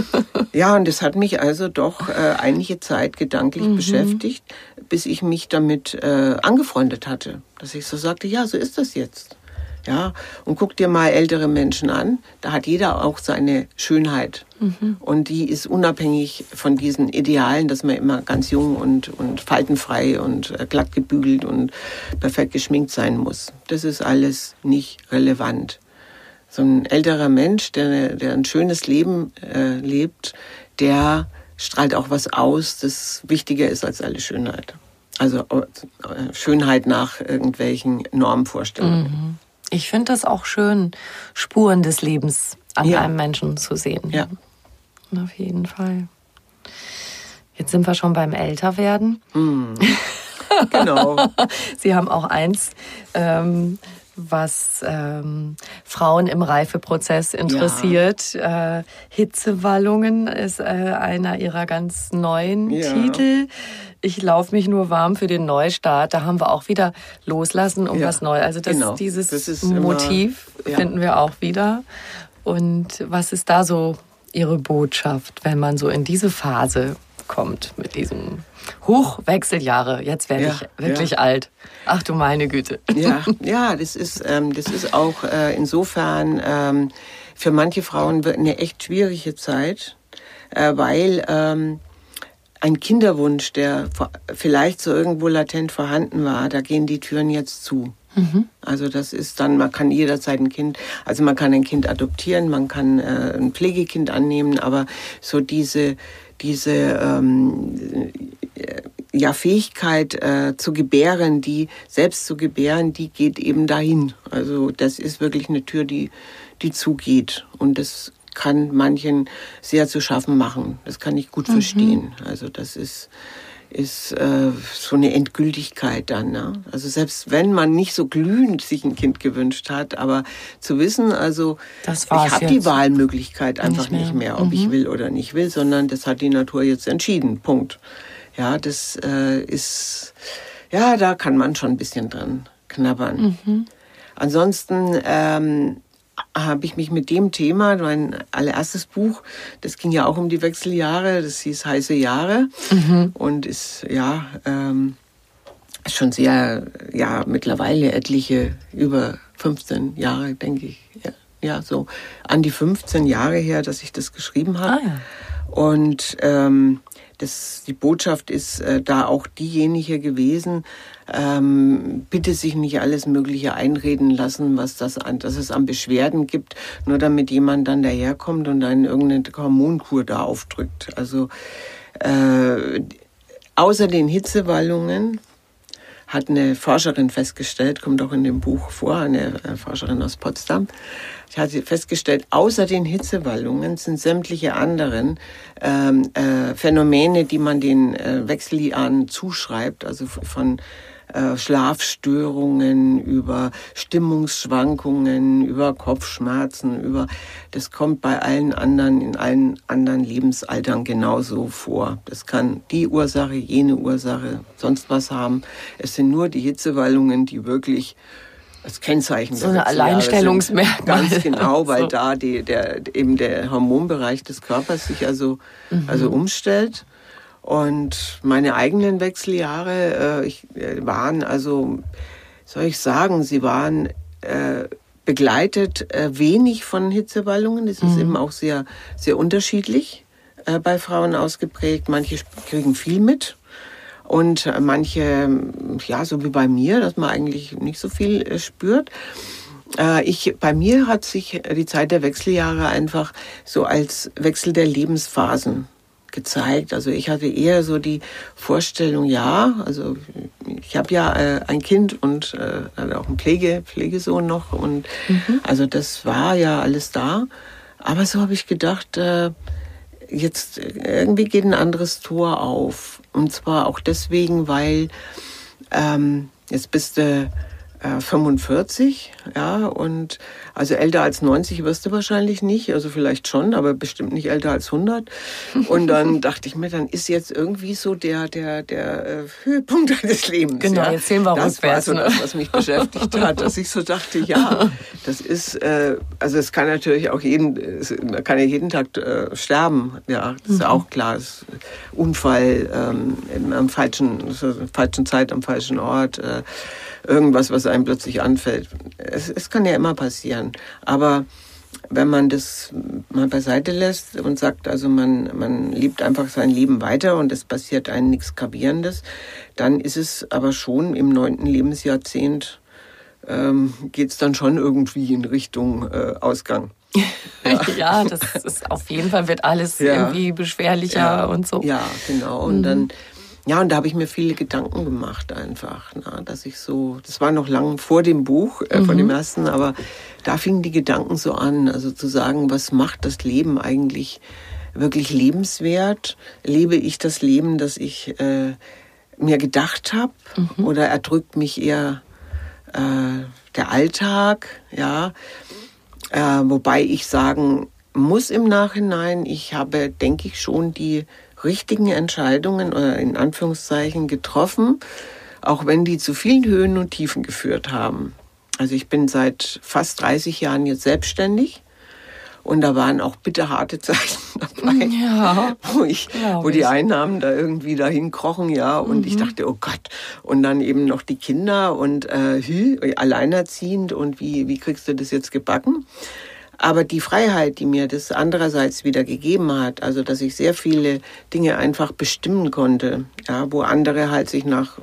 ja, und das hat mich also doch äh, einige Zeit gedanklich mhm. beschäftigt, bis ich mich damit äh, angefreundet hatte. Dass ich so sagte, ja, so ist das jetzt. Ja, und guck dir mal ältere Menschen an. Da hat jeder auch seine Schönheit. Mhm. Und die ist unabhängig von diesen Idealen, dass man immer ganz jung und, und faltenfrei und äh, glatt gebügelt und perfekt geschminkt sein muss. Das ist alles nicht relevant. So ein älterer Mensch, der, der ein schönes Leben äh, lebt, der strahlt auch was aus, das wichtiger ist als alle Schönheit. Also äh, Schönheit nach irgendwelchen Normvorstellungen. Mhm. Ich finde das auch schön, Spuren des Lebens an ja. einem Menschen zu sehen. Ja. Auf jeden Fall. Jetzt sind wir schon beim Älterwerden. Mhm. Genau. Sie haben auch eins, ähm, was ähm, Frauen im Reifeprozess interessiert. Ja. Äh, Hitzewallungen ist äh, einer ihrer ganz neuen ja. Titel. Ich laufe mich nur warm für den Neustart. Da haben wir auch wieder loslassen um ja, was Neues. Also das, genau. dieses das Motiv immer, finden wir auch wieder. Und was ist da so Ihre Botschaft, wenn man so in diese Phase kommt mit diesem Huch, Wechseljahre, jetzt werde ja, ich wirklich ja. alt. Ach du meine Güte. Ja, ja das, ist, ähm, das ist auch äh, insofern ähm, für manche Frauen eine echt schwierige Zeit, äh, weil ähm, ein Kinderwunsch, der vielleicht so irgendwo latent vorhanden war, da gehen die Türen jetzt zu. Mhm. Also das ist dann, man kann jederzeit ein Kind, also man kann ein Kind adoptieren, man kann äh, ein Pflegekind annehmen, aber so diese, diese ähm, ja, Fähigkeit äh, zu gebären, die selbst zu gebären, die geht eben dahin. Also das ist wirklich eine Tür, die, die zugeht. Und das kann manchen sehr zu schaffen machen. Das kann ich gut mhm. verstehen. Also das ist, ist äh, so eine Endgültigkeit dann. Ne? Also selbst wenn man nicht so glühend sich ein Kind gewünscht hat, aber zu wissen, also ich habe die Wahlmöglichkeit einfach nicht mehr, nicht mehr ob mhm. ich will oder nicht will, sondern das hat die Natur jetzt entschieden. Punkt. Ja, das äh, ist, ja, da kann man schon ein bisschen dran knabbern. Mhm. Ansonsten ähm, habe ich mich mit dem Thema, mein allererstes Buch, das ging ja auch um die Wechseljahre, das hieß Heiße Jahre mhm. und ist, ja, ähm, schon sehr, ja, mittlerweile etliche, über 15 Jahre, denke ich. Ja, ja, so an die 15 Jahre her, dass ich das geschrieben habe. Ah, ja. Und ähm, das, die Botschaft ist äh, da auch diejenige gewesen, ähm, bitte sich nicht alles Mögliche einreden lassen, was das an, dass es an Beschwerden gibt, nur damit jemand dann daherkommt und einen irgendeine Hormonkur da aufdrückt. Also äh, außer den Hitzewallungen hat eine Forscherin festgestellt, kommt auch in dem Buch vor, eine äh, Forscherin aus Potsdam, die hat festgestellt, außer den Hitzewallungen sind sämtliche anderen ähm, äh, Phänomene, die man den äh, Wechseljahren zuschreibt, also von äh, Schlafstörungen, über Stimmungsschwankungen, über Kopfschmerzen, über das kommt bei allen anderen in allen anderen Lebensaltern genauso vor. Das kann die Ursache, jene Ursache, sonst was haben. Es sind nur die Hitzewallungen, die wirklich das Kennzeichen so eine Alleinstellungsmerkmal. Ganz genau, weil so. da die, der, eben der Hormonbereich des Körpers sich also, mhm. also umstellt. Und meine eigenen Wechseljahre äh, ich, äh, waren also, soll ich sagen, sie waren äh, begleitet äh, wenig von Hitzewallungen. Es ist mhm. eben auch sehr, sehr unterschiedlich äh, bei Frauen ausgeprägt. Manche kriegen viel mit. Und äh, manche, ja, so wie bei mir, dass man eigentlich nicht so viel spürt. Ich, bei mir hat sich die Zeit der Wechseljahre einfach so als Wechsel der Lebensphasen gezeigt. Also ich hatte eher so die Vorstellung, ja, also ich habe ja äh, ein Kind und äh, auch einen Pflege, Pflegesohn noch und mhm. also das war ja alles da. Aber so habe ich gedacht, äh, jetzt irgendwie geht ein anderes Tor auf. Und zwar auch deswegen, weil ähm, jetzt bist du äh, 45, ja, und also älter als 90 wirst du wahrscheinlich nicht, also vielleicht schon, aber bestimmt nicht älter als 100. Und dann dachte ich mir, dann ist jetzt irgendwie so der, der, der äh, Höhepunkt deines Lebens. Genau, ja. jetzt sehen wir Das war so ne? das, was mich beschäftigt hat, dass ich so dachte, ja, das ist, äh, also es kann natürlich auch jeden, man kann ja jeden Tag äh, sterben, ja, das ist mhm. auch klar, ist Unfall ähm, am falschen, falschen Zeit, am falschen Ort, äh, irgendwas, was einem plötzlich anfällt. Es, es kann ja immer passieren. Aber wenn man das mal beiseite lässt und sagt, also man, man lebt einfach sein Leben weiter und es passiert einem nichts Gravierendes, dann ist es aber schon im neunten Lebensjahrzehnt ähm, geht es dann schon irgendwie in Richtung äh, Ausgang. Ja. ja, das ist auf jeden Fall wird alles ja. irgendwie beschwerlicher ja. und so. Ja, genau. Und mhm. dann ja, und da habe ich mir viele Gedanken gemacht einfach, na, dass ich so, das war noch lang vor dem Buch, äh, mhm. von dem ersten, aber da fingen die Gedanken so an, also zu sagen, was macht das Leben eigentlich wirklich lebenswert? Lebe ich das Leben, das ich äh, mir gedacht habe, mhm. oder erdrückt mich eher äh, der Alltag, ja? Äh, wobei ich sagen muss im Nachhinein, ich habe, denke ich, schon die richtigen Entscheidungen oder in Anführungszeichen getroffen, auch wenn die zu vielen Höhen und Tiefen geführt haben. Also ich bin seit fast 30 Jahren jetzt selbstständig und da waren auch bitterharte Zeiten dabei, ja, wo, ich, wo die Einnahmen da irgendwie dahin krochen, ja. Und mhm. ich dachte, oh Gott. Und dann eben noch die Kinder und äh, alleinerziehend und wie, wie kriegst du das jetzt gebacken? Aber die Freiheit, die mir das andererseits wieder gegeben hat, also dass ich sehr viele Dinge einfach bestimmen konnte, ja, wo andere halt sich nach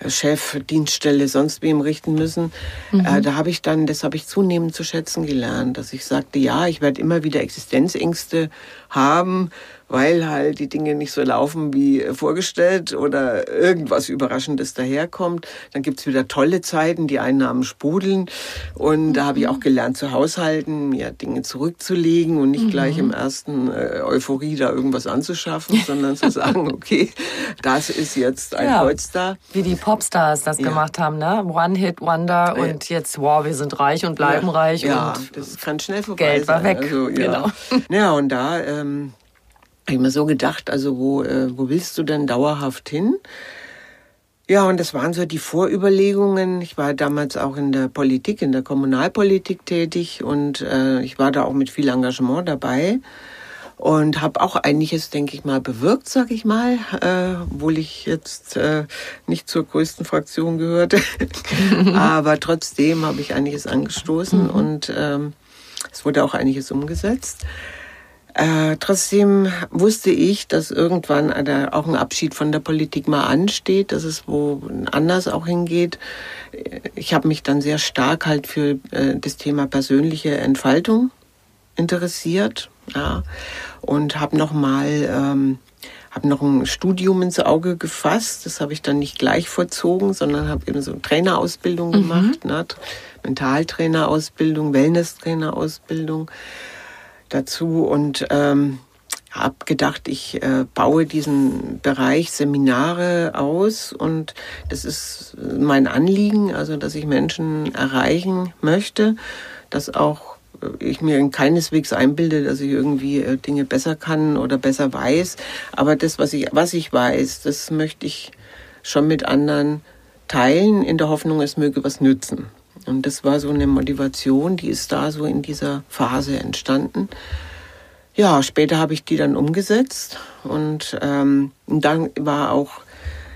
äh, Chef, Dienststelle, sonst wem richten müssen, mhm. äh, da habe ich dann, das habe ich zunehmend zu schätzen gelernt, dass ich sagte, ja, ich werde immer wieder Existenzängste haben, weil halt die Dinge nicht so laufen wie vorgestellt oder irgendwas Überraschendes daherkommt. Dann gibt's wieder tolle Zeiten, die Einnahmen sprudeln. Und mhm. da habe ich auch gelernt zu haushalten, mir Dinge zurückzulegen und nicht mhm. gleich im ersten äh, Euphorie da irgendwas anzuschaffen, sondern zu sagen, okay, das ist jetzt ein ja, Polster. Wie die Popstars das ja. gemacht haben, ne? One-Hit-Wonder und jetzt, wow, wir sind reich und bleiben ja. reich. Ja, und das kann schnell vorbei Geld sein. war weg. Also, ja. Genau. Ja, und da... Ähm, habe ich mir so gedacht, also wo, äh, wo willst du denn dauerhaft hin? Ja, und das waren so die Vorüberlegungen. Ich war damals auch in der Politik, in der Kommunalpolitik tätig und äh, ich war da auch mit viel Engagement dabei. und habe auch einiges, denke ich mal, bewirkt, sag ich mal, äh, obwohl ich jetzt äh, nicht zur größten Fraktion gehörte. Aber trotzdem habe ich einiges angestoßen mhm. und ähm, es wurde auch einiges umgesetzt. Äh, trotzdem wusste ich, dass irgendwann auch ein Abschied von der Politik mal ansteht, dass es wo anders auch hingeht. Ich habe mich dann sehr stark halt für äh, das Thema persönliche Entfaltung interessiert, ja, und habe noch mal ähm, habe noch ein Studium ins Auge gefasst. Das habe ich dann nicht gleich vollzogen, sondern habe eben so eine Trainerausbildung mhm. gemacht, ne? Mentaltrainerausbildung, Wellness-Trainerausbildung dazu und ähm, habe gedacht, ich äh, baue diesen Bereich Seminare aus und das ist mein Anliegen, also dass ich Menschen erreichen möchte, dass auch ich mir keineswegs einbilde, dass ich irgendwie äh, Dinge besser kann oder besser weiß, aber das, was ich, was ich weiß, das möchte ich schon mit anderen teilen, in der Hoffnung, es möge was nützen. Und das war so eine Motivation, die ist da so in dieser Phase entstanden. Ja, später habe ich die dann umgesetzt und, ähm, dann war auch,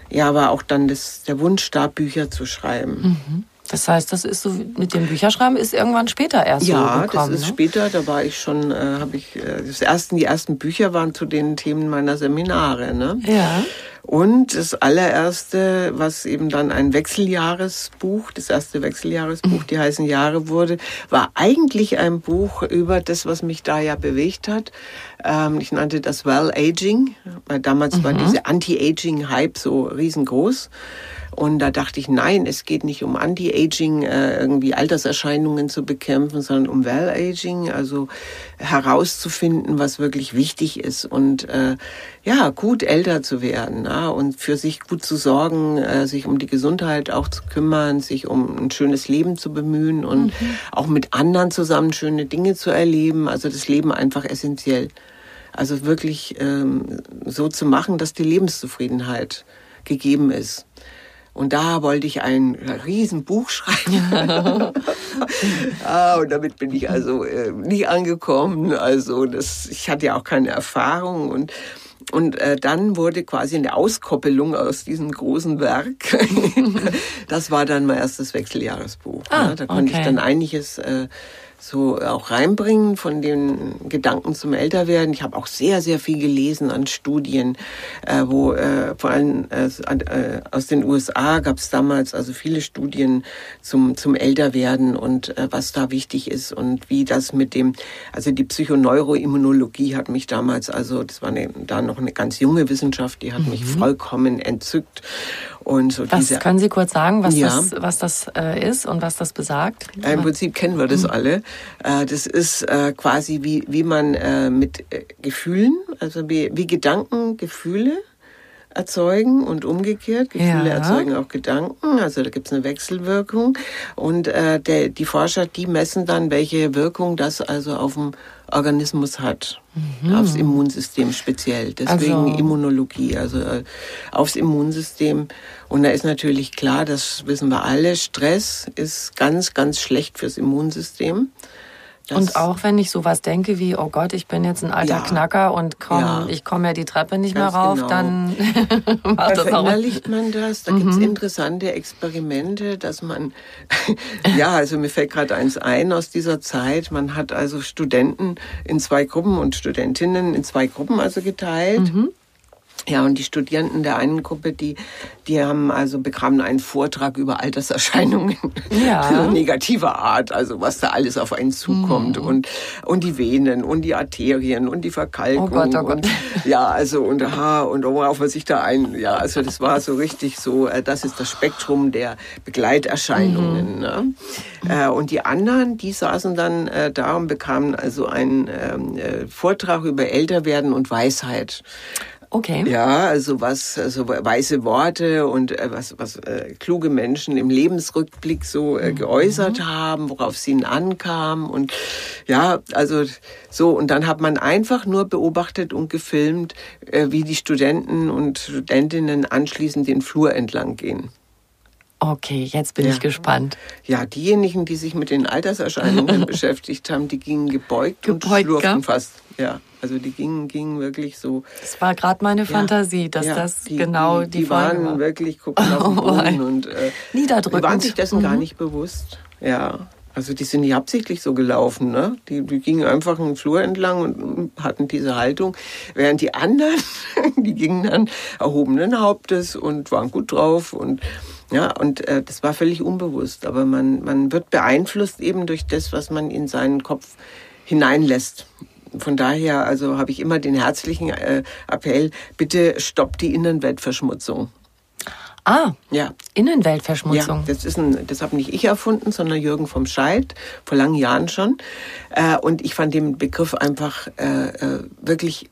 ja, war auch dann das, der Wunsch da, Bücher zu schreiben. Mhm. Das heißt, das ist so mit dem Bücherschreiben ist irgendwann später erst ja, so gekommen. Ja, das ist ne? später. Da war ich schon, äh, habe ich äh, das ersten, die ersten Bücher waren zu den Themen meiner Seminare. Ne? Ja. Und das allererste, was eben dann ein Wechseljahresbuch, das erste Wechseljahresbuch, die heißen Jahre wurde, war eigentlich ein Buch über das, was mich da ja bewegt hat. Ähm, ich nannte das Well Aging, weil damals mhm. war diese Anti-Aging-Hype so riesengroß. Und da dachte ich, nein, es geht nicht um Anti-Aging, äh, irgendwie Alterserscheinungen zu bekämpfen, sondern um Well-Aging, also herauszufinden, was wirklich wichtig ist und äh, ja, gut älter zu werden ja, und für sich gut zu sorgen, äh, sich um die Gesundheit auch zu kümmern, sich um ein schönes Leben zu bemühen und mhm. auch mit anderen zusammen schöne Dinge zu erleben. Also das Leben einfach essentiell. Also wirklich ähm, so zu machen, dass die Lebenszufriedenheit gegeben ist. Und da wollte ich ein Riesenbuch schreiben. ah, und damit bin ich also äh, nicht angekommen. Also das, ich hatte ja auch keine Erfahrung und und äh, dann wurde quasi eine Auskoppelung aus diesem großen Werk. das war dann mein erstes Wechseljahresbuch. Ah, ja. Da konnte okay. ich dann einiges äh, so auch reinbringen von den Gedanken zum Älterwerden. Ich habe auch sehr, sehr viel gelesen an Studien, äh, wo äh, vor allem äh, äh aus den USA gab es damals also viele Studien zum, zum Älterwerden und äh, was da wichtig ist und wie das mit dem, also die Psychoneuroimmunologie hat mich damals, also das war eine, da noch eine ganz junge Wissenschaft, die hat mhm. mich vollkommen entzückt. Und so was diese, können Sie kurz sagen, was ja. das, was das äh, ist und was das besagt? Äh, Im Prinzip kennen wir das mhm. alle. Äh, das ist äh, quasi wie, wie man äh, mit äh, Gefühlen, also wie, wie Gedanken, Gefühle erzeugen und umgekehrt. Gefühle ja. erzeugen auch Gedanken, also da gibt es eine Wechselwirkung. Und äh, der, die Forscher, die messen dann, welche Wirkung das also auf den Organismus hat, mhm. aufs Immunsystem speziell. Deswegen also. Immunologie, also äh, aufs Immunsystem. Und da ist natürlich klar, das wissen wir alle, Stress ist ganz, ganz schlecht fürs Immunsystem. Und auch wenn ich sowas denke wie, oh Gott, ich bin jetzt ein alter ja. Knacker und komm, ja. ich komme ja die Treppe nicht Ganz mehr rauf, genau. dann macht da das auch. man das. Da mhm. gibt es interessante Experimente, dass man, ja, also mir fällt gerade eins ein aus dieser Zeit. Man hat also Studenten in zwei Gruppen und Studentinnen in zwei Gruppen also geteilt. Mhm. Ja, und die Studierenden der einen Gruppe, die, die haben also bekamen einen Vortrag über Alterserscheinungen ja. negativer Art, also was da alles auf einen zukommt mhm. und, und die Venen und die Arterien und die Verkalkung. Oh Gott, oh Gott. Und, ja, also und ha, und worauf man sich da ein, ja, also das war so richtig so, äh, das ist das Spektrum der Begleiterscheinungen. Mhm. Ne? Äh, und die anderen, die saßen dann äh, da und bekamen also einen ähm, Vortrag über Älterwerden und Weisheit. Okay. Ja, also was, also weise Worte und äh, was, was äh, kluge Menschen im Lebensrückblick so äh, mhm. geäußert mhm. haben, worauf es ihnen ankam und ja, also so und dann hat man einfach nur beobachtet und gefilmt, äh, wie die Studenten und Studentinnen anschließend den Flur entlang gehen. Okay, jetzt bin Ja. ich gespannt. Ja, diejenigen, die sich mit den Alterserscheinungen beschäftigt haben, die gingen gebeugt, und Gebeugt, schlurften gell? fast. Ja, also die gingen, gingen wirklich so. Das war gerade meine Fantasie, dass ja, das die, genau die, die, die waren war. wirklich gucken auf den Oh, Boden ey. und äh, Niederdrückend. Die waren sich dessen gar Mhm. nicht bewusst. Ja, also die sind nicht absichtlich so gelaufen. Ne? Die, die gingen einfach einen Flur entlang und hatten diese Haltung, während die anderen, die gingen dann erhobenen Hauptes und waren gut drauf und ja, und äh, das war völlig unbewusst. Aber man, man wird beeinflusst eben durch das, was man in seinen Kopf hineinlässt. Von daher also habe ich immer den herzlichen äh, Appell, bitte stoppt die Innenweltverschmutzung. Ah, Ja, Innenweltverschmutzung. ja, das ist ein, das habe nicht ich erfunden, sondern Jürgen vom Scheid, vor langen Jahren schon. Äh, und ich fand den Begriff einfach äh, äh, wirklich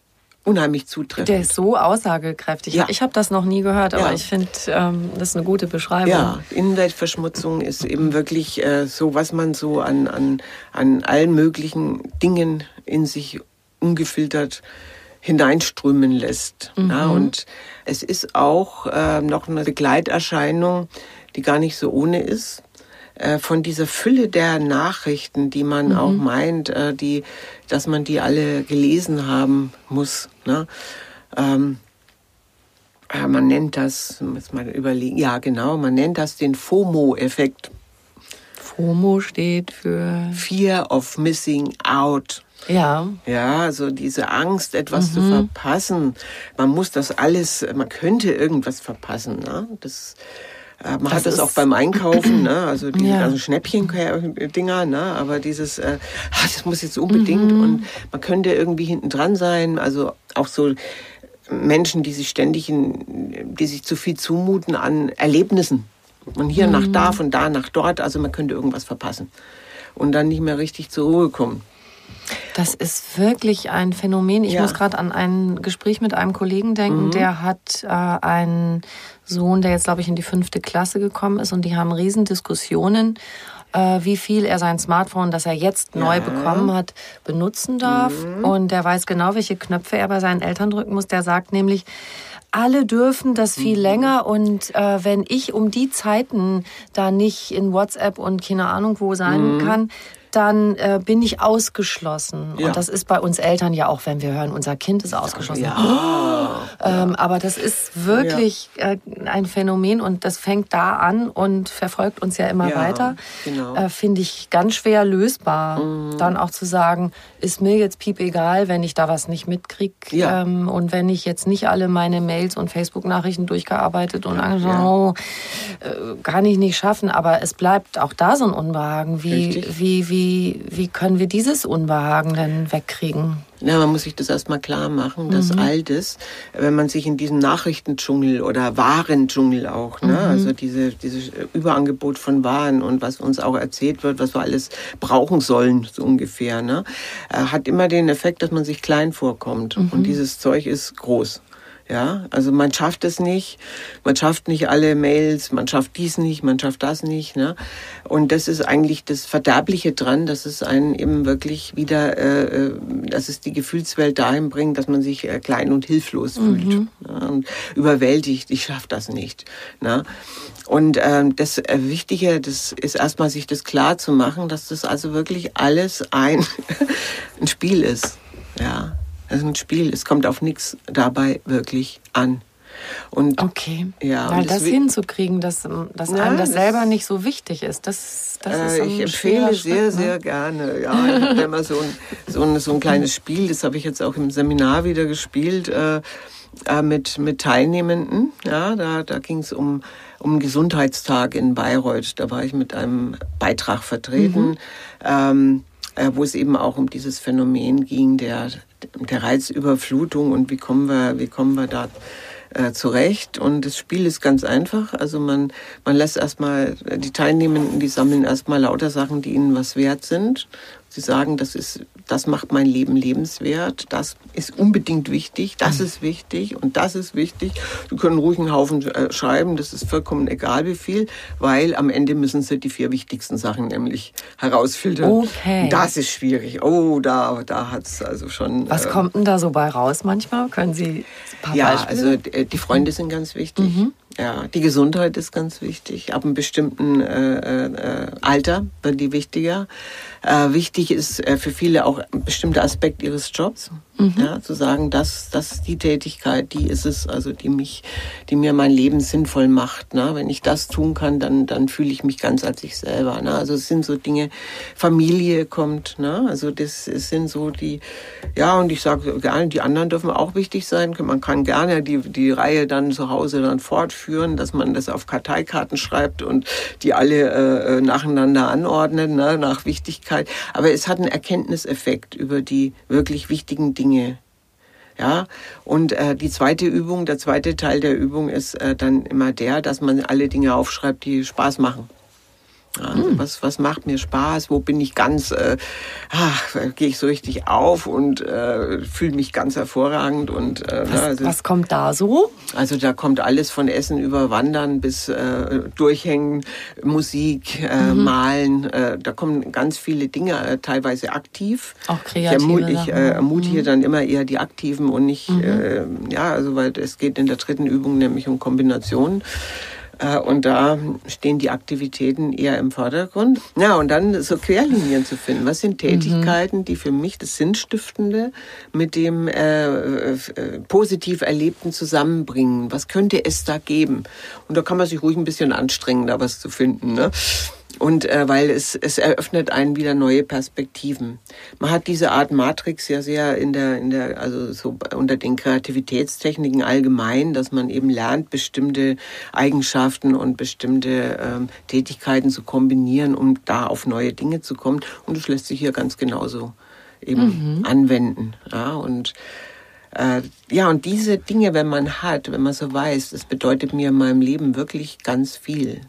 unheimlich zutreffend. Der ist so aussagekräftig. Ja. Ich habe das noch nie gehört, aber Ja. ich finde, ähm, das ist eine gute Beschreibung. Ja, Innenweltverschmutzung ist eben wirklich äh, so, was man so an, an, an allen möglichen Dingen in sich ungefiltert hineinströmen lässt. Ja, und es ist auch äh, noch eine Begleiterscheinung, die gar nicht so ohne ist. äh, Von dieser Fülle der Nachrichten, die man auch meint, äh, die, dass man die alle gelesen haben muss. Ne? Ähm, man nennt das, muss mal überlegen, ja genau, man nennt das den FOMO-Effekt. FOMO steht für. Fear of Missing Out. Ja. Ja, also diese Angst, etwas zu verpassen. Man muss das alles, man könnte irgendwas verpassen. Ne? Das, man Das hat das ist- auch beim Einkaufen, ne? also diese Ja. ganzen Schnäppchen-Dinger, ne? aber dieses, äh, ah, das muss jetzt unbedingt und man könnte irgendwie hinten dran sein. Also auch so Menschen, die sich ständig, in, die sich zu viel zumuten an Erlebnissen. Von hier nach da, von da nach dort, also man könnte irgendwas verpassen und dann nicht mehr richtig zur Ruhe kommen. Das ist wirklich ein Phänomen. Ich Ja. Mhm. muss gerade an ein Gespräch mit einem Kollegen denken, der hat äh, einen Sohn, der jetzt, glaube ich, in die fünfte Klasse gekommen ist und die haben Riesendiskussionen, äh, wie viel er sein Smartphone, das er jetzt neu bekommen hat, benutzen darf. Mhm. Und der weiß genau, welche Knöpfe er bei seinen Eltern drücken muss. Der sagt nämlich, alle dürfen das viel Mhm. länger und äh, wenn ich um die Zeiten da nicht in WhatsApp und keine Ahnung wo sein kann, dann äh, bin ich ausgeschlossen. Ja. Und das ist bei uns Eltern ja auch, wenn wir hören, unser Kind ist ausgeschlossen. Ja. Ähm, aber das ist wirklich äh, ein Phänomen und das fängt da an und verfolgt uns ja immer weiter. genau. Äh, Finde ich ganz schwer lösbar, Mhm. dann auch zu sagen, ist mir jetzt piep egal, wenn ich da was nicht mitkriege. Ähm, und wenn ich jetzt nicht alle meine Mails und Facebook-Nachrichten durchgearbeitet und angeschaut, oh, äh, kann ich nicht schaffen. Aber es bleibt auch da so ein Unbehagen. Wie, Richtig. wie, wie, wie können wir dieses Unbehagen denn wegkriegen? Na, man muss sich das erstmal klar machen, dass all das, wenn man sich in diesem Nachrichtendschungel oder Warendschungel auch, ne, also diese, dieses Überangebot von Waren und was uns auch erzählt wird, was wir alles brauchen sollen, so ungefähr, ne, äh, hat immer den Effekt, dass man sich klein vorkommt. Und dieses Zeug ist groß. Ja, also man schafft es nicht, man schafft nicht alle Mails, man schafft dies nicht, man schafft das nicht. Ne? Und das ist eigentlich das Verderbliche dran, dass es einen eben wirklich wieder, äh, äh, dass es die Gefühlswelt dahin bringt, dass man sich äh, klein und hilflos fühlt ne? und überwältigt. Ich schaffe das nicht. Ne? Und ähm, das äh, Wichtige, das ist erstmal sich das klar zu machen, dass das also wirklich alles ein, ein Spiel ist. Ja, es ist ein Spiel. Es kommt auf nichts dabei wirklich an. Und Okay. Ja, Weil das deswegen- hinzukriegen, dass, ähm, dass Ja, einem das, das- selber nicht so wichtig ist, das, das ist Äh, ein ich empfehle schwerer sehr, Schritt, ne? sehr gerne. Ja, ich habe immer so ein, so, ein, so ein kleines Spiel, das habe ich jetzt auch im Seminar wieder gespielt äh, äh, mit, mit Teilnehmenden. Ja, da, da ging es um, um einen Gesundheitstag in Bayreuth. Da war ich mit einem Beitrag vertreten, ähm, äh, wo es eben auch um dieses Phänomen ging der, der Reizüberflutung und wie kommen wir, wie kommen wir da äh, zurecht. Und das Spiel ist ganz einfach. Also man, man lässt erstmal, die Teilnehmenden, die sammeln erstmal lauter Sachen, die ihnen was wert sind. Sie sagen, das ist, das macht mein Leben lebenswert, das ist unbedingt wichtig, das ist wichtig und das ist wichtig. Sie können ruhig einen Haufen äh, schreiben, das ist vollkommen egal wie viel, weil am Ende müssen sie die vier wichtigsten Sachen nämlich herausfiltern. Okay. Das ist schwierig. Oh, da, da hat's also schon. Was äh, kommt denn da so bei raus manchmal? Können Sie ein paar ja, Beispiele? also äh, die Freunde sind ganz wichtig. Ja, die Gesundheit ist ganz wichtig. Ab einem bestimmten äh, äh, Alter wird die wichtiger. Äh, wichtig ist äh, für viele auch ein bestimmter Aspekt ihres Jobs. Mhm. Ja, zu sagen, das, das ist die Tätigkeit, die ist es, also die mich, die mir mein Leben sinnvoll macht. Ne? Wenn ich das tun kann, dann, dann fühle ich mich ganz als ich selber. Ne? Also es sind so Dinge, Familie kommt, ne? Also das sind so die, ja, und ich sage gerne, die anderen dürfen auch wichtig sein. Man kann gerne die, die Reihe dann zu Hause dann fortführen, dass man das auf Karteikarten schreibt und die alle äh, nacheinander anordnet, ne? nach Wichtigkeit. Aber es hat einen Erkenntniseffekt über die wirklich wichtigen Dinge Dinge. Ja, und äh, die zweite Übung, der zweite Teil der Übung ist äh, dann immer der, dass man alle Dinge aufschreibt, die Spaß machen. Also mhm. was, was macht mir Spaß? Wo bin ich ganz, äh, ach, gehe ich so richtig auf und äh, fühle mich ganz hervorragend. Und, äh, was, also, was kommt da so? Also da kommt alles von Essen über Wandern bis äh, Durchhängen, Musik, äh, mhm. Malen. Äh, da kommen ganz viele Dinge, äh, teilweise aktiv. Auch kreativ. Ich, ich äh, ermutige mhm. dann immer eher die Aktiven und nicht, mhm. äh, ja, also weil es geht in der dritten Übung nämlich um Kombinationen. Äh, und da stehen die Aktivitäten eher im Vordergrund. Ja, und dann so Querlinien zu finden. Was sind Tätigkeiten, die für mich das Sinnstiftende mit dem äh, äh, positiv Erlebten zusammenbringen? Was könnte es da geben? Und da kann man sich ruhig ein bisschen anstrengen, da was zu finden. Ne? Und äh, weil es, es eröffnet einen wieder neue Perspektiven. Man hat diese Art Matrix ja sehr in der, in der, also so unter den Kreativitätstechniken allgemein, dass man eben lernt, bestimmte Eigenschaften und bestimmte ähm, Tätigkeiten zu kombinieren, um da auf neue Dinge zu kommen. Und das lässt sich hier ganz genauso eben mhm. anwenden. Ja, und äh, ja, und diese Dinge, wenn man hat, wenn man so weiß, das bedeutet mir in meinem Leben wirklich ganz viel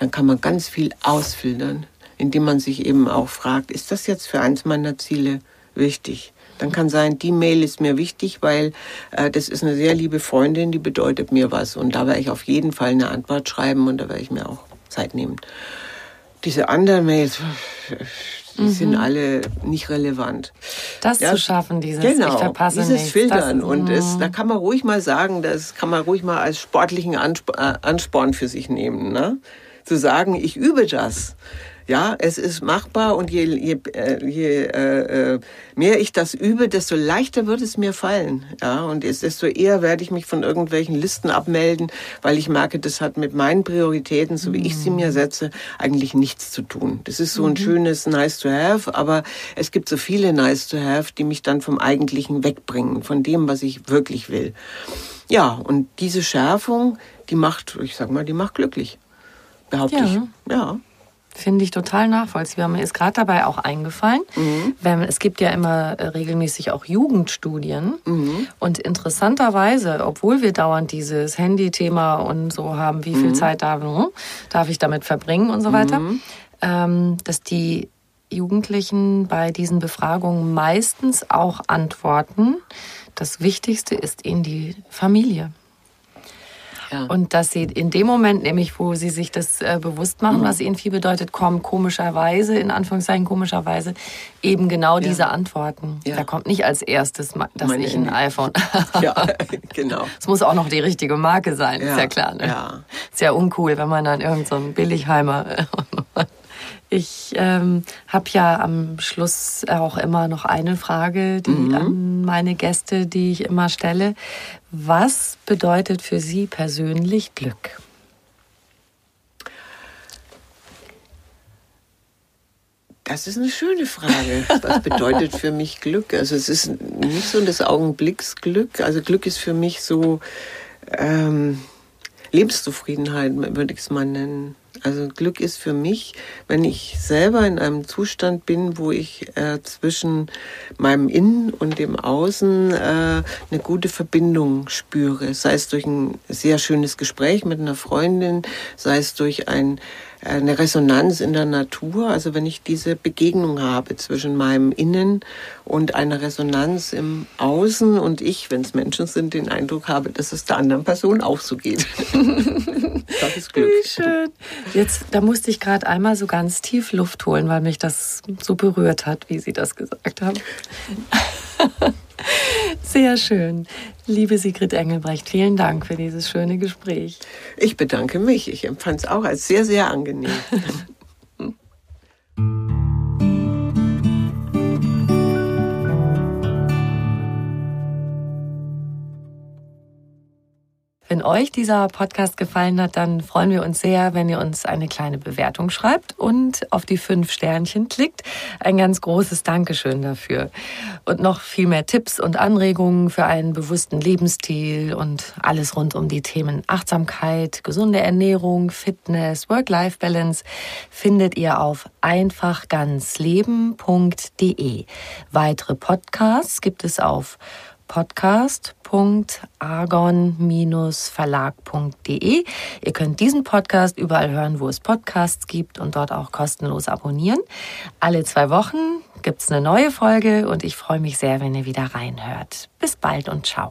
dann kann man ganz viel ausfiltern, indem man sich eben auch fragt, ist das jetzt für eins meiner Ziele wichtig? Dann kann sein, die Mail ist mir wichtig, weil äh, das ist eine sehr liebe Freundin, die bedeutet mir was. Und da werde ich auf jeden Fall eine Antwort schreiben und da werde ich mir auch Zeit nehmen. Diese anderen Mails, die mhm. sind alle nicht relevant. Das ja, zu schaffen, dieses genau, ich verpasse dieses nichts, Filtern. Das, und es, da kann man ruhig mal sagen, das kann man ruhig mal als sportlichen äh, Ansporn für sich nehmen. Ne? Zu sagen, ich übe das. Ja, es ist machbar und je, je, äh, je äh, äh, mehr ich das übe, desto leichter wird es mir fallen. Ja, und desto eher werde ich mich von irgendwelchen Listen abmelden, weil ich merke, das hat mit meinen Prioritäten, so wie ich sie mir setze, eigentlich nichts zu tun. Das ist so ein mhm. schönes Nice to Have, aber es gibt so viele Nice to Have, die mich dann vom Eigentlichen wegbringen, von dem, was ich wirklich will. Ja, und diese Schärfung, die macht, ich sag mal, die macht glücklich behaupte ja. ich. Ja. Finde ich total nachvollziehbar. Mir ist gerade dabei auch eingefallen, mhm. wenn, es gibt ja immer äh, regelmäßig auch Jugendstudien. Mhm. Und interessanterweise, obwohl wir dauernd dieses Handy-Thema und so haben, wie viel mhm. Zeit darf, darf ich damit verbringen und so weiter, mhm. ähm, dass die Jugendlichen bei diesen Befragungen meistens auch antworten, das Wichtigste ist ihnen die Familie. Und dass sie in dem Moment, nämlich wo sie sich das äh, bewusst machen, mhm. was ihnen viel bedeutet, kommen komischerweise, in Anführungszeichen komischerweise, eben genau ja. diese Antworten. Ja. Da kommt nicht als erstes, dass Meine ich ein Handy. iPhone. ja, genau. Es muss auch noch die richtige Marke sein, ist ja klar. Ne? Ja. Ist ja uncool, wenn man dann irgendein so Billigheimer Ich ähm, habe ja am Schluss auch immer noch eine Frage die, mhm. an meine Gäste, die ich immer stelle. Was bedeutet für Sie persönlich Glück? Das ist eine schöne Frage. Was bedeutet für mich Glück? Also es ist nicht so das Augenblicksglück. Also Glück ist für mich so ähm, Lebenszufriedenheit, würde ich es mal nennen. Also Glück ist für mich, wenn ich selber in einem Zustand bin, wo ich äh, zwischen meinem Innen und dem Außen äh, eine gute Verbindung spüre. Sei es durch ein sehr schönes Gespräch mit einer Freundin, sei es durch ein eine Resonanz in der Natur. Also wenn ich diese Begegnung habe zwischen meinem Innen und einer Resonanz im Außen und ich, wenn es Menschen sind, den Eindruck habe, dass es der anderen Person auch so geht. das ist Glück. Wie schön. Jetzt, da musste ich gerade einmal so ganz tief Luft holen, weil mich das so berührt hat, wie Sie das gesagt haben. Sehr schön. Liebe Sigrid Engelbrecht, vielen Dank für dieses schöne Gespräch. Ich bedanke mich. Ich empfand es auch als sehr, sehr angenehm. Wenn euch dieser Podcast gefallen hat, dann freuen wir uns sehr, wenn ihr uns eine kleine Bewertung schreibt und auf die fünf Sternchen klickt. Ein ganz großes Dankeschön dafür. Und noch viel mehr Tipps und Anregungen für einen bewussten Lebensstil und alles rund um die Themen Achtsamkeit, gesunde Ernährung, Fitness, Work-Life-Balance findet ihr auf einfachganzleben.de. Weitere Podcasts gibt es auf podcast.argon-verlag.de. Ihr könnt diesen Podcast überall hören, wo es Podcasts gibt und dort auch kostenlos abonnieren. Alle zwei Wochen gibt es eine neue Folge und ich freue mich sehr, wenn ihr wieder reinhört. Bis bald und ciao.